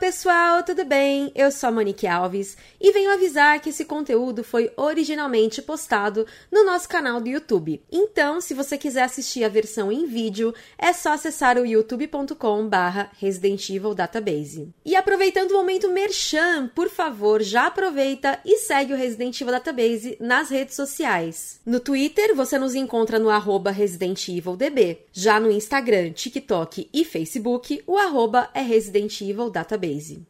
pessoal, tudo bem? Eu sou a Monique Alves e venho avisar que esse conteúdo foi originalmente postado no nosso canal do YouTube. Então, se você quiser assistir a versão em vídeo, é só acessar o youtube.com/barra Resident Evil Database. E aproveitando o momento merchan, por favor, já aproveita e segue o Resident Evil Database nas redes sociais. No Twitter, você nos encontra no arroba Resident Evil DB. Já no Instagram, TikTok e Facebook, o arroba é Resident Evil Database. Blaze.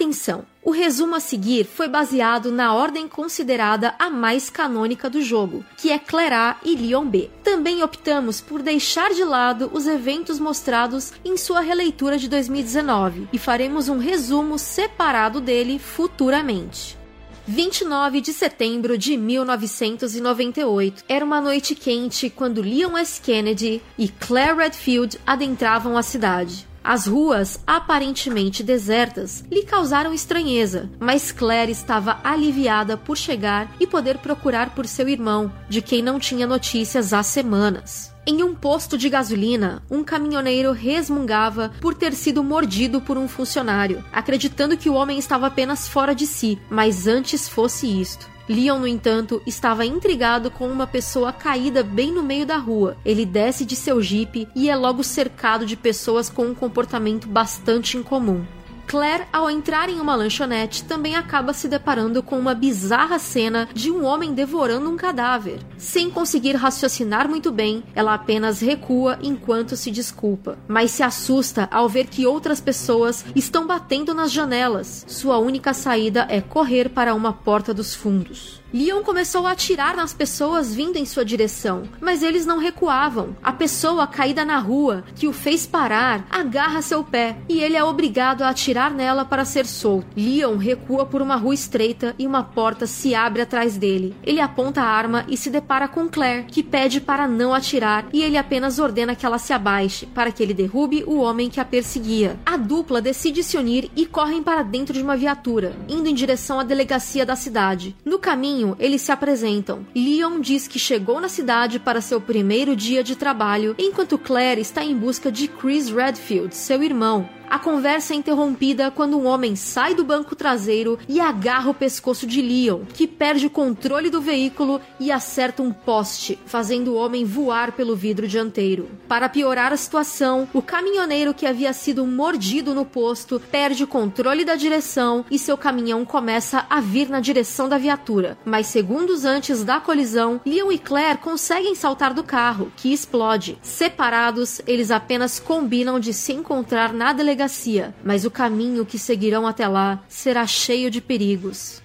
Atenção! O resumo a seguir foi baseado na ordem considerada a mais canônica do jogo, que é A e Leon B. Também optamos por deixar de lado os eventos mostrados em sua releitura de 2019 e faremos um resumo separado dele futuramente. 29 de setembro de 1998. Era uma noite quente quando Leon S. Kennedy e Claire Redfield adentravam a cidade. As ruas, aparentemente desertas, lhe causaram estranheza, mas Claire estava aliviada por chegar e poder procurar por seu irmão, de quem não tinha notícias há semanas. Em um posto de gasolina, um caminhoneiro resmungava por ter sido mordido por um funcionário, acreditando que o homem estava apenas fora de si, mas antes fosse isto. Leon, no entanto, estava intrigado com uma pessoa caída bem no meio da rua. Ele desce de seu jipe e é logo cercado de pessoas com um comportamento bastante incomum. Claire, ao entrar em uma lanchonete, também acaba se deparando com uma bizarra cena de um homem devorando um cadáver. Sem conseguir raciocinar muito bem, ela apenas recua enquanto se desculpa, mas se assusta ao ver que outras pessoas estão batendo nas janelas. Sua única saída é correr para uma porta dos fundos. Leon começou a atirar nas pessoas vindo em sua direção, mas eles não recuavam. A pessoa caída na rua, que o fez parar, agarra seu pé e ele é obrigado a atirar nela para ser solto. Leon recua por uma rua estreita e uma porta se abre atrás dele. Ele aponta a arma e se depara com Claire, que pede para não atirar e ele apenas ordena que ela se abaixe para que ele derrube o homem que a perseguia. A dupla decide se unir e correm para dentro de uma viatura, indo em direção à delegacia da cidade. No caminho, caminho, eles se apresentam. Leon diz que chegou na cidade para seu primeiro dia de trabalho, enquanto Claire está em busca de Chris Redfield, seu irmão, a conversa é interrompida quando um homem sai do banco traseiro e agarra o pescoço de Leon, que perde o controle do veículo e acerta um poste, fazendo o homem voar pelo vidro dianteiro. Para piorar a situação, o caminhoneiro que havia sido mordido no posto perde o controle da direção e seu caminhão começa a vir na direção da viatura. Mas segundos antes da colisão, Leon e Claire conseguem saltar do carro, que explode. Separados, eles apenas combinam de se encontrar na delegacia delegacia, mas o caminho que seguirão até lá será cheio de perigos.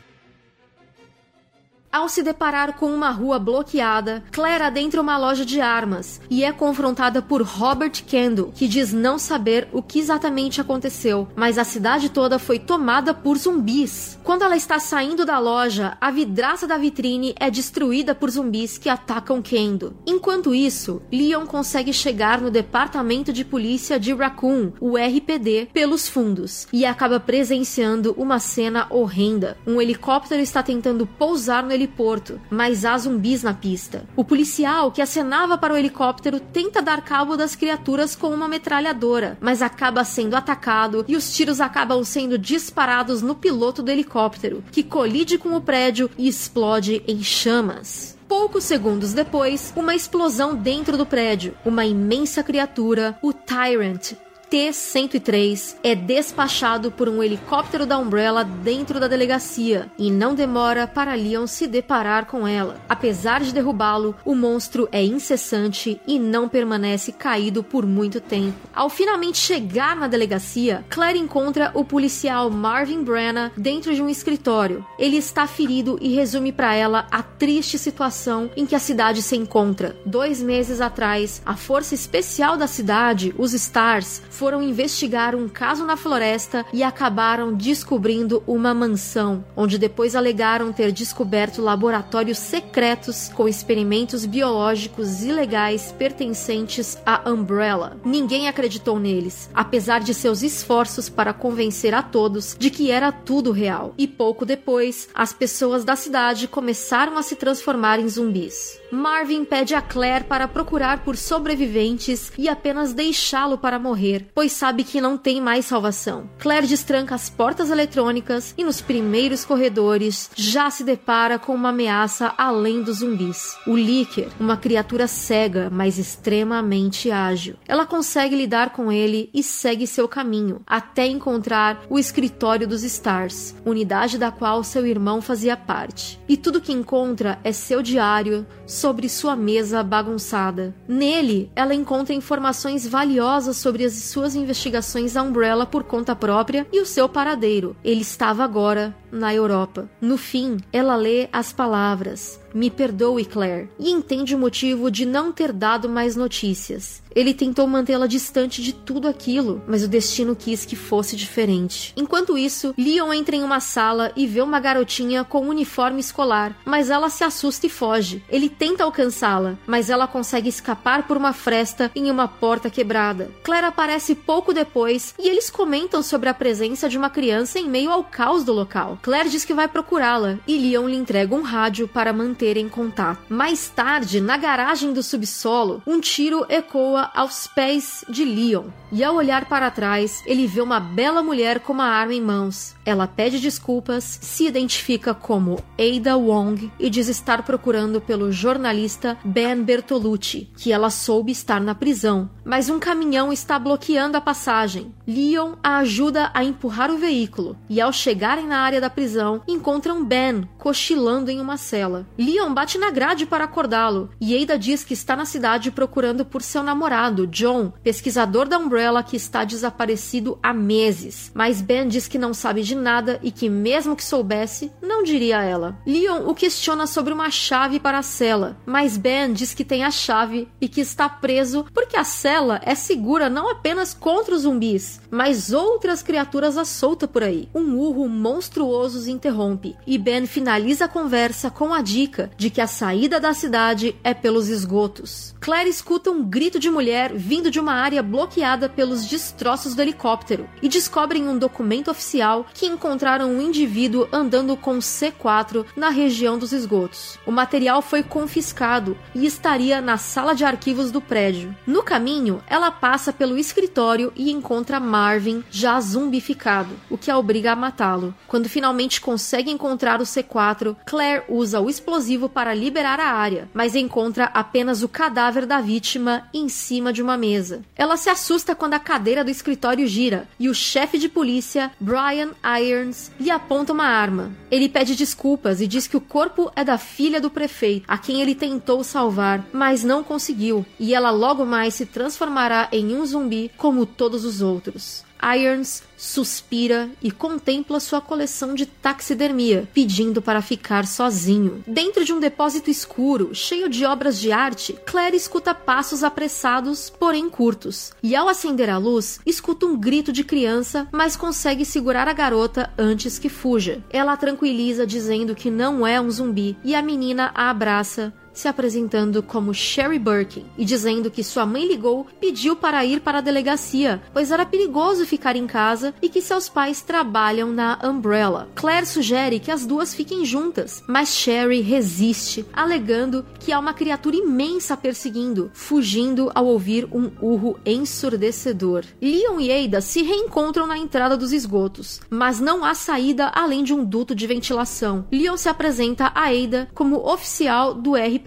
Ao se deparar com uma rua bloqueada, Claire adentra uma loja de armas e é confrontada por Robert Kendall, que diz não saber o que exatamente aconteceu, mas a cidade toda foi tomada por zumbis. Quando ela está saindo da loja, a vidraça da vitrine é destruída por zumbis que atacam Kendall. Enquanto isso, Leon consegue chegar no departamento de polícia de Raccoon, o RPD, pelos fundos e acaba presenciando uma cena horrenda. Um helicóptero está tentando pousar no helicóptero heliporto, mas há zumbis na pista. O policial que acenava para o helicóptero tenta dar cabo das criaturas com uma metralhadora, mas acaba sendo atacado e os tiros acabam sendo disparados no piloto do helicóptero, que colide com o prédio e explode em chamas. Poucos segundos depois, uma explosão dentro do prédio. Uma imensa criatura, o Tyrant, T-103 é despachado por um helicóptero da Umbrella dentro da delegacia e não demora para Leon se deparar com ela. Apesar de derrubá-lo, o monstro é incessante e não permanece caído por muito tempo. Ao finalmente chegar na delegacia, Claire encontra o policial Marvin Brenna dentro de um escritório. Ele está ferido e resume para ela a triste situação em que a cidade se encontra. Dois meses atrás, a força especial da cidade, os Stars, foi foram investigar um caso na floresta e acabaram descobrindo uma mansão, onde depois alegaram ter descoberto laboratórios secretos com experimentos biológicos ilegais pertencentes à Umbrella. Ninguém acreditou neles, apesar de seus esforços para convencer a todos de que era tudo real. E pouco depois, as pessoas da cidade começaram a se transformar em zumbis. Marvin pede a Claire para procurar por sobreviventes e apenas deixá-lo para morrer, pois sabe que não tem mais salvação. Claire destranca as portas eletrônicas e nos primeiros corredores já se depara com uma ameaça além dos zumbis. O Licker, uma criatura cega, mas extremamente ágil. Ela consegue lidar com ele e segue seu caminho até encontrar o escritório dos Stars, unidade da qual seu irmão fazia parte. E tudo que encontra é seu diário sobre sua mesa bagunçada. Nele, ela encontra informações valiosas sobre as suas investigações da Umbrella por conta própria e o seu paradeiro. Ele estava agora na Europa. No fim, ela lê as palavras: Me perdoe, Claire, e entende o motivo de não ter dado mais notícias. Ele tentou mantê-la distante de tudo aquilo, mas o destino quis que fosse diferente. Enquanto isso, Leon entra em uma sala e vê uma garotinha com um uniforme escolar, mas ela se assusta e foge. Ele tenta alcançá-la, mas ela consegue escapar por uma fresta em uma porta quebrada. Claire aparece pouco depois e eles comentam sobre a presença de uma criança em meio ao caos do local. Claire diz que vai procurá-la e Leon lhe entrega um rádio para manterem contato. Mais tarde, na garagem do subsolo, um tiro ecoa aos pés de Leon. E ao olhar para trás, ele vê uma bela mulher com uma arma em mãos. Ela pede desculpas, se identifica como Ada Wong e diz estar procurando pelo jornalista Ben Bertolucci, que ela soube estar na prisão. Mas um caminhão está bloqueando a passagem. Leon a ajuda a empurrar o veículo e ao chegarem na área da prisão, encontram Ben cochilando em uma cela. Leon bate na grade para acordá-lo e Ada diz que está na cidade procurando por seu namorado, John, pesquisador da Umbrella que está desaparecido há meses. Mas Ben diz que não sabe de nada e que, mesmo que soubesse, não diria a ela. Leon o questiona sobre uma chave para a cela, mas Ben diz que tem a chave e que está preso porque a cela é segura não apenas contra os zumbis, mas outras criaturas à solta por aí. Um urro monstruoso os interrompe e Ben finaliza a conversa com a dica de que a saída da cidade é pelos esgotos. Claire escuta um grito de mulher vindo de uma área bloqueada pelos destroços do helicóptero e descobrem um documento oficial que encontraram um indivíduo andando com C4 na região dos esgotos. O material foi confiscado e estaria na sala de arquivos do prédio. No caminho, ela passa pelo escritório e encontra Marvin já zumbificado, o que a obriga a matá-lo. Quando finalmente consegue encontrar o C4, Claire usa o explosivo para liberar a área, mas encontra apenas o cadáver da vítima em cima de uma mesa. Ela se assusta quando a cadeira do escritório gira e o chefe de polícia, Brian Irons, lhe aponta uma arma. Ele pede desculpas e diz que o corpo é da filha do prefeito, a quem ele tentou salvar, mas não conseguiu, e ela logo mais se transformará em um zumbi como todos os outros. Irons suspira e contempla sua coleção de taxidermia, pedindo para ficar sozinho. Dentro de um depósito escuro, cheio de obras de arte, Claire escuta passos apressados, porém curtos. E ao acender a luz, escuta um grito de criança, mas consegue segurar a garota antes que fuja. Ela a tranquiliza dizendo que não é um zumbi e a menina a abraça, se apresentando como Sherry Birkin e dizendo que sua mãe ligou, pediu para ir para a delegacia, pois era perigoso ficar em casa e que seus pais trabalham na Umbrella. Claire sugere que as duas fiquem juntas, mas Sherry resiste, alegando que há uma criatura imensa perseguindo, fugindo ao ouvir um urro ensurdecedor. Leon e Ada se reencontram na entrada dos esgotos, mas não há saída além de um duto de ventilação. Leon se apresenta a Ada como oficial do RP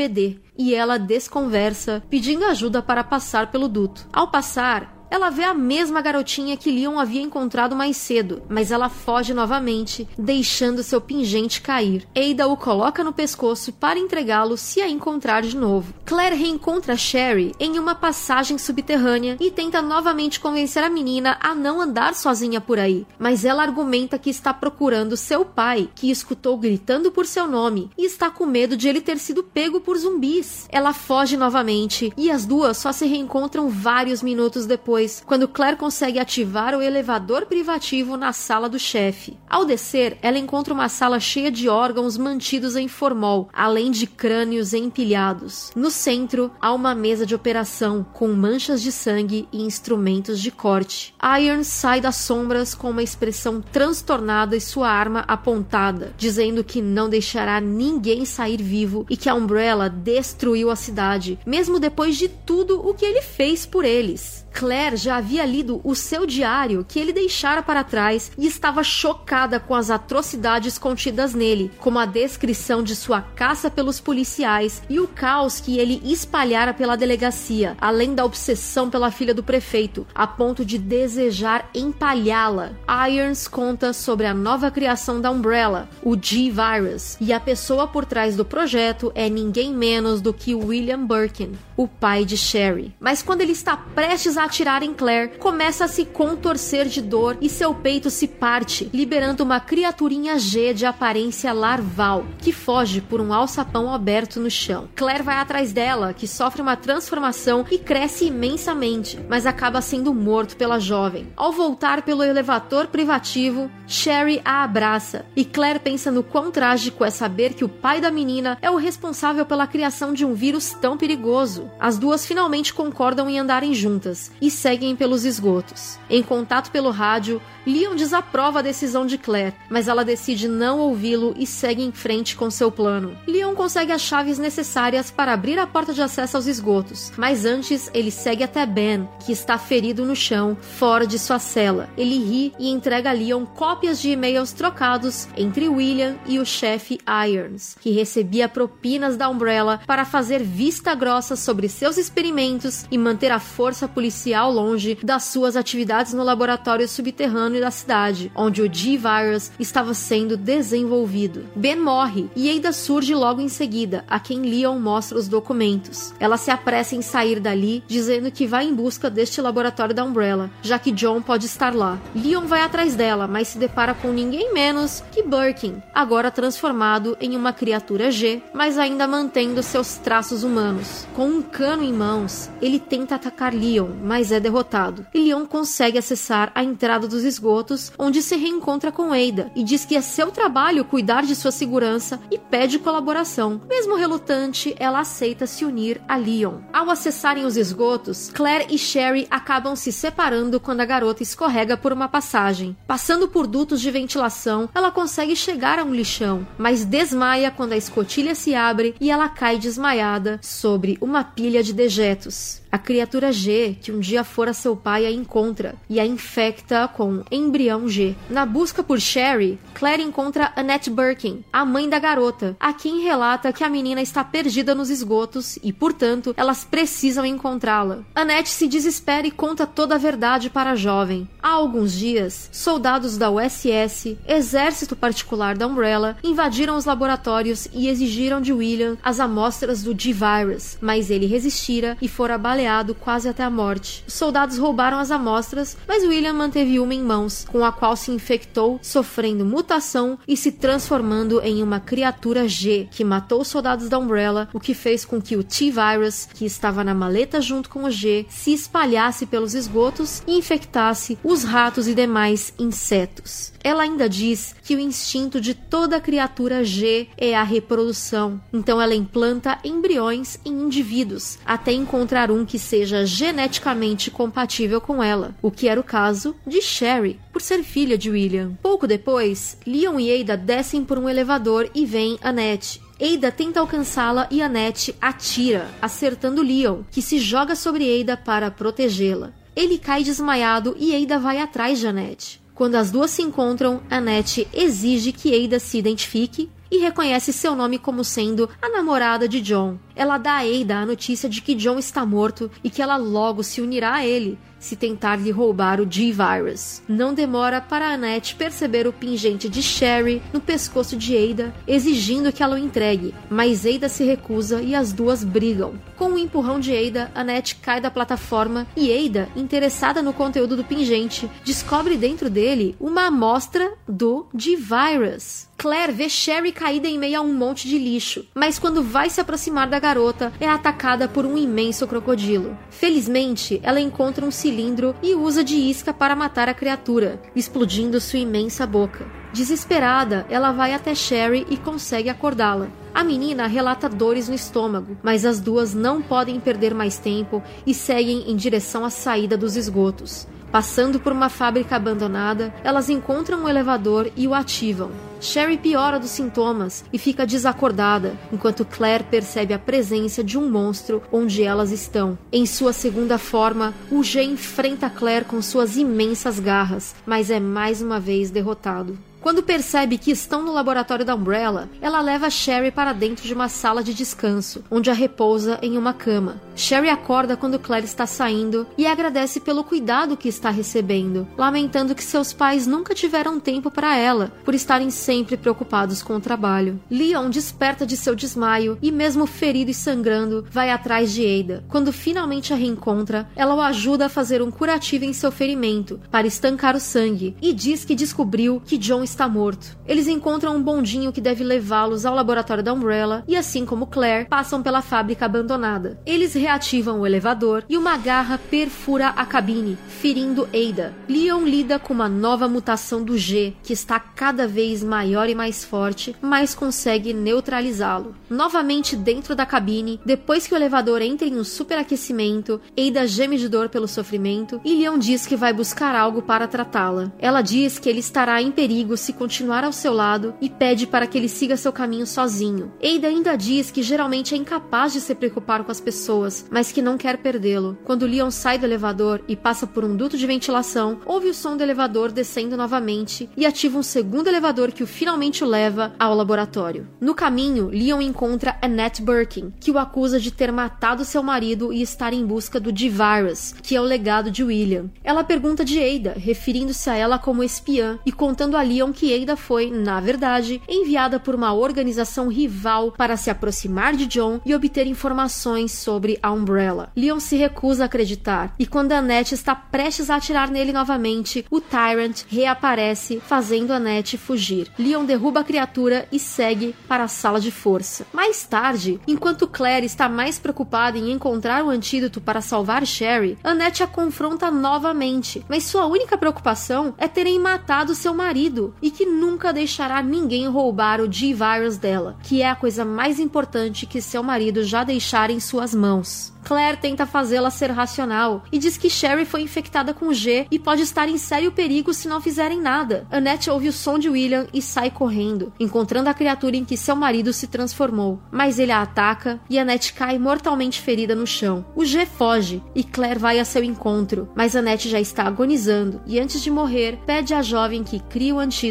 E ela desconversa, pedindo ajuda para passar pelo duto. Ao passar, ela vê a mesma garotinha que Leon havia encontrado mais cedo, mas ela foge novamente, deixando seu pingente cair. Ada o coloca no pescoço para entregá-lo se a encontrar de novo. Claire reencontra Sherry em uma passagem subterrânea e tenta novamente convencer a menina a não andar sozinha por aí, mas ela argumenta que está procurando seu pai, que escutou gritando por seu nome e está com medo de ele ter sido pego por zumbis. Ela foge novamente e as duas só se reencontram vários minutos depois depois, quando Claire consegue ativar o elevador privativo na sala do chefe. Ao descer, ela encontra uma sala cheia de órgãos mantidos em formol, além de crânios empilhados. No centro, há uma mesa de operação com manchas de sangue e instrumentos de corte. Irons sai das sombras com uma expressão transtornada e sua arma apontada, dizendo que não deixará ninguém sair vivo e que a Umbrella destruiu a cidade, mesmo depois de tudo o que ele fez por eles. Claire já havia lido o seu diário que ele deixara para trás e estava chocada com as atrocidades contidas nele, como a descrição de sua caça pelos policiais e o caos que ele espalhara pela delegacia, além da obsessão pela filha do prefeito, a ponto de desejar empalhá-la. Irons conta sobre a nova criação da Umbrella, o G-Virus, e a pessoa por trás do projeto é ninguém menos do que William Birkin, o pai de Sherry. Mas quando ele está prestes a atirar em Claire, começa a se contorcer de dor e seu peito se parte, liberando uma criaturinha G de aparência larval, que foge por um alçapão aberto no chão. Claire vai atrás dela, que sofre uma transformação e cresce imensamente, mas acaba sendo morto pela jovem. Ao voltar pelo elevador privativo, Sherry a abraça e Claire pensa no quão trágico é saber que o pai da menina é o responsável pela criação de um vírus tão perigoso. As duas finalmente concordam em andarem juntas e seguem pelos esgotos. Em contato pelo rádio, Leon desaprova a decisão de Claire, mas ela decide não ouvi-lo e segue em frente com seu plano. Leon consegue as chaves necessárias para abrir a porta de acesso aos esgotos, mas antes ele segue até Ben, que está ferido no chão, fora de sua cela. Ele ri e entrega a Leon cópias de e-mails trocados entre William e o chefe Irons, que recebia propinas da Umbrella para fazer vista grossa sobre seus experimentos e manter a força policial longe das suas atividades no laboratório subterrâneo da cidade, onde o G-Virus estava sendo desenvolvido. Ben morre e Ada surge logo em seguida, a quem Leon mostra os documentos. Ela se apressa em sair dali, dizendo que vai em busca deste laboratório da Umbrella, já que John pode estar lá. Leon vai atrás dela, mas se depara com ninguém menos que Birkin, agora transformado em uma criatura G, mas ainda mantendo seus traços humanos. Com um cano em mãos, ele tenta atacar Leon, mas é derrotado. E Leon consegue acessar a entrada dos esgotos, onde se reencontra com Ada e diz que é seu trabalho cuidar de sua segurança e pede colaboração. Mesmo relutante, ela aceita se unir a Leon. Ao acessarem os esgotos, Claire e Sherry acabam se separando quando a garota escorrega por uma passagem. Passando por dutos de ventilação, ela consegue chegar a um lixão, mas desmaia quando a escotilha se abre e ela cai desmaiada sobre uma pilha de dejetos. A criatura G, que um dia fora seu pai, a encontra e a infecta com embrião G. Na busca por Sherry, Claire encontra Annette Birkin, a mãe da garota, a quem relata que a menina está perdida nos esgotos e, portanto, elas precisam encontrá-la. Annette se desespera e conta toda a verdade para a jovem. Há alguns dias, soldados da USS, exército particular da Umbrella, invadiram os laboratórios e exigiram de William as amostras do G-Virus, mas ele resistira e fora baleado quase até a morte. Os soldados roubaram as amostras, mas William manteve uma em mãos, com a qual se infectou, sofrendo mutação e se transformando em uma criatura G, que matou os soldados da Umbrella, o que fez com que o T-Virus, que estava na maleta junto com o G, se espalhasse pelos esgotos e infectasse os ratos e demais insetos. Ela ainda diz que o instinto de toda criatura G é a reprodução, então ela implanta embriões em indivíduos até encontrar um que seja geneticamente compatível com ela, o que era o caso de Sherry, por ser filha de William. Pouco depois, Leon e Ada descem por um elevador e veem Annette, Ada tenta alcançá-la e Annette atira, acertando Leon, que se joga sobre Ada para protegê-la. Ele cai desmaiado e Ada vai atrás de Annette. Quando as duas se encontram, Annette exige que Ada se identifique e reconhece seu nome como sendo a namorada de John. Ela dá a Ada a notícia de que John está morto e que ela logo se unirá a ele se tentar lhe roubar o G-Virus. Não demora para Annette perceber o pingente de Sherry no pescoço de Ada, exigindo que ela o entregue, mas Ada se recusa e as duas brigam. Com o empurrão de Ada, Annette cai da plataforma e Ada, interessada no conteúdo do pingente, descobre dentro dele uma amostra do G-Virus. Claire vê Sherry caída em meio a um monte de lixo, mas quando vai se aproximar da garota é atacada por um imenso crocodilo. Felizmente, ela encontra um cilindro e usa de isca para matar a criatura, explodindo sua imensa boca. Desesperada, ela vai até Sherry e consegue acordá-la. A menina relata dores no estômago, mas as duas não podem perder mais tempo e seguem em direção à saída dos esgotos. Passando por uma fábrica abandonada, elas encontram um elevador e o ativam. Sherry piora dos sintomas e fica desacordada, enquanto Claire percebe a presença de um monstro onde elas estão. Em sua segunda forma, o G enfrenta Claire com suas imensas garras, mas é mais uma vez derrotado. Quando percebe que estão no laboratório da Umbrella, ela leva Sherry para dentro de uma sala de descanso, onde a repousa em uma cama. Sherry acorda quando Claire está saindo e agradece pelo cuidado que está recebendo, lamentando que seus pais nunca tiveram tempo para ela, por estarem sempre preocupados com o trabalho. Leon desperta de seu desmaio e, mesmo ferido e sangrando, vai atrás de Ada. Quando finalmente a reencontra, ela o ajuda a fazer um curativo em seu ferimento, para estancar o sangue, e diz que descobriu que John está morto. Eles encontram um bondinho que deve levá-los ao laboratório da Umbrella e, assim como Claire, passam pela fábrica abandonada. Eles reativam o elevador e uma garra perfura a cabine, ferindo Ada. Leon lida com uma nova mutação do G, que está cada vez maior e mais forte, mas consegue neutralizá-lo. Novamente dentro da cabine, depois que o elevador entra em um superaquecimento, Ada geme de dor pelo sofrimento e Leon diz que vai buscar algo para tratá-la. Ela diz que ele estará em perigo se continuar ao seu lado e pede para que ele siga seu caminho sozinho. Ada ainda diz que geralmente é incapaz de se preocupar com as pessoas, mas que não quer perdê-lo. Quando Leon sai do elevador e passa por um duto de ventilação, ouve o som do elevador descendo novamente e ativa um segundo elevador que o finalmente o leva ao laboratório. No caminho, Leon encontra Annette Birkin, que o acusa de ter matado seu marido e estar em busca do D-Virus, que é o legado de William. Ela pergunta de Ada, referindo-se a ela como espiã e contando a Leon que Ada foi, na verdade, enviada por uma organização rival para se aproximar de John e obter informações sobre a Umbrella. Leon se recusa a acreditar, e quando Annette está prestes a atirar nele novamente, o Tyrant reaparece, fazendo Annette fugir. Leon derruba a criatura e segue para a sala de força. Mais tarde, enquanto Claire está mais preocupada em encontrar o antídoto para salvar Sherry, Annette a confronta novamente, mas sua única preocupação é terem matado seu marido e que nunca deixará ninguém roubar o G-Virus dela, que é a coisa mais importante que seu marido já deixara em suas mãos. Claire tenta fazê-la ser racional e diz que Sherry foi infectada com G e pode estar em sério perigo se não fizerem nada. Annette ouve o som de William e sai correndo, encontrando a criatura em que seu marido se transformou. Mas ele a ataca e Annette cai mortalmente ferida no chão. O G foge e Claire vai a seu encontro, mas Annette já está agonizando e antes de morrer, pede à jovem que crie o antídoto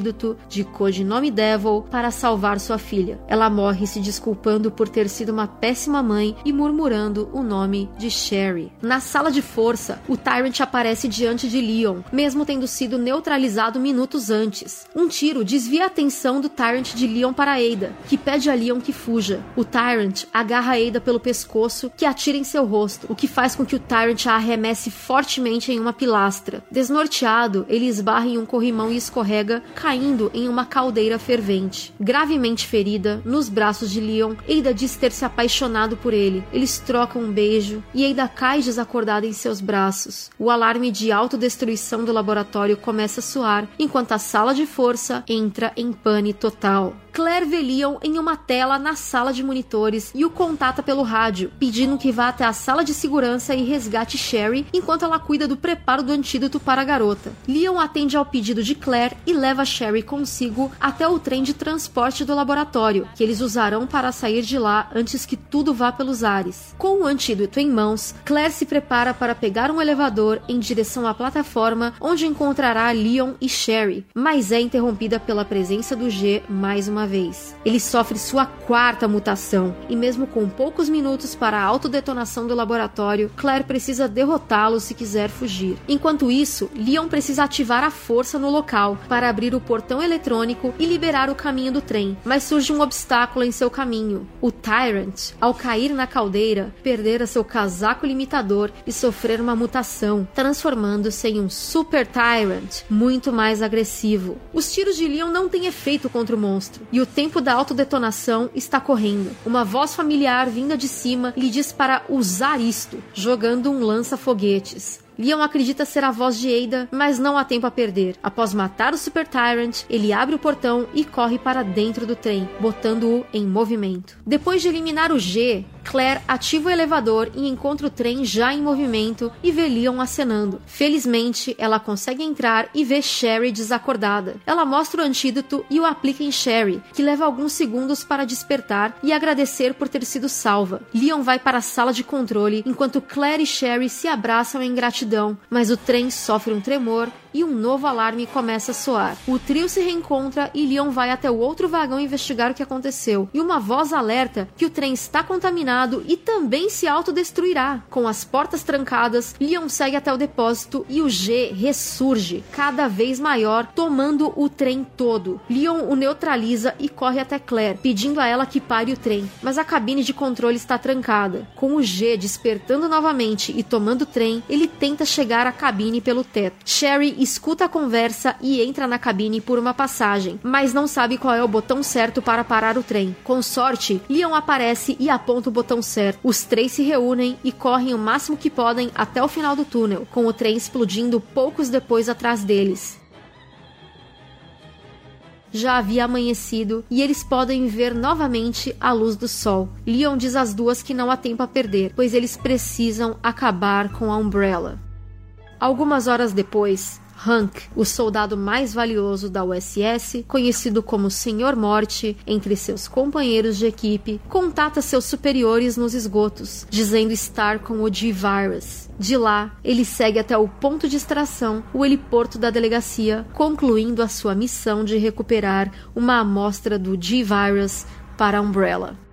de codinome Devil para salvar sua filha. Ela morre se desculpando por ter sido uma péssima mãe e murmurando o nome nome de Sherry. Na sala de força, o Tyrant aparece diante de Leon, mesmo tendo sido neutralizado minutos antes. Um tiro desvia a atenção do Tyrant de Leon para Ada, que pede a Leon que fuja. O Tyrant agarra Ada pelo pescoço, que atira em seu rosto, o que faz com que o Tyrant a arremesse fortemente em uma pilastra. Desnorteado, ele esbarra em um corrimão e escorrega, caindo em uma caldeira fervente. Gravemente ferida, nos braços de Leon, Ada diz ter se apaixonado por ele. Eles trocam um beijo e Ada cai desacordada em seus braços. O alarme de autodestruição do laboratório começa a soar, enquanto a sala de força entra em pane total. Claire vê Leon em uma tela na sala de monitores e o contata pelo rádio, pedindo que vá até a sala de segurança e resgate Sherry enquanto ela cuida do preparo do antídoto para a garota. Leon atende ao pedido de Claire e leva Sherry consigo até o trem de transporte do laboratório, que eles usarão para sair de lá antes que tudo vá pelos ares. Com o antídoto em mãos, Claire se prepara para pegar um elevador em direção à plataforma onde encontrará Leon e Sherry, mas é interrompida pela presença do G mais uma vez. Ele sofre sua quarta mutação e, mesmo com poucos minutos para a autodetonação do laboratório, Claire precisa derrotá-lo se quiser fugir. Enquanto isso, Leon precisa ativar a força no local para abrir o portão eletrônico e liberar o caminho do trem, mas surge um obstáculo em seu caminho. O Tyrant, ao cair na caldeira, perdera seu casaco limitador e sofrer uma mutação, transformando-se em um Super Tyrant muito mais agressivo. Os tiros de Leon não têm efeito contra o monstro e o tempo da autodetonação está correndo. Uma voz familiar vinda de cima lhe diz para usar isto, jogando um lança-foguetes. Leon acredita ser a voz de Ada, mas não há tempo a perder. Após matar o Super Tyrant, ele abre o portão e corre para dentro do trem, botando-o em movimento. Depois de eliminar o G, Claire ativa o elevador e encontra o trem já em movimento e vê Leon acenando. Felizmente, ela consegue entrar e vê Sherry desacordada. Ela mostra o antídoto e o aplica em Sherry, que leva alguns segundos para despertar e agradecer por ter sido salva. Leon vai para a sala de controle enquanto Claire e Sherry se abraçam em gratidão, mas o trem sofre um tremor e um novo alarme começa a soar. O trio se reencontra e Leon vai até o outro vagão investigar o que aconteceu. E uma voz alerta que o trem está contaminado e também se autodestruirá. Com as portas trancadas, Leon segue até o depósito e o G ressurge, cada vez maior, tomando o trem todo. Leon o neutraliza e corre até Claire, pedindo a ela que pare o trem, mas a cabine de controle está trancada. Com o G despertando novamente e tomando o trem, ele tenta chegar à cabine pelo teto. Sherry escuta a conversa e entra na cabine por uma passagem, mas não sabe qual é o botão certo para parar o trem. Com sorte, Leon aparece e aponta o botão certo. Os três se reúnem e correm o máximo que podem até o final do túnel, com o trem explodindo poucos depois atrás deles já havia amanhecido e eles podem ver novamente a luz do sol. Leon diz às duas que não há tempo a perder, pois eles precisam acabar com a Umbrella. Algumas horas depois, Hank, o soldado mais valioso da USS, conhecido como Senhor Morte entre seus companheiros de equipe, contata seus superiores nos esgotos, dizendo estar com o G-Virus. De lá, ele segue até o ponto de extração, o heliporto da delegacia, concluindo a sua missão de recuperar uma amostra do G-Virus para a Umbrella.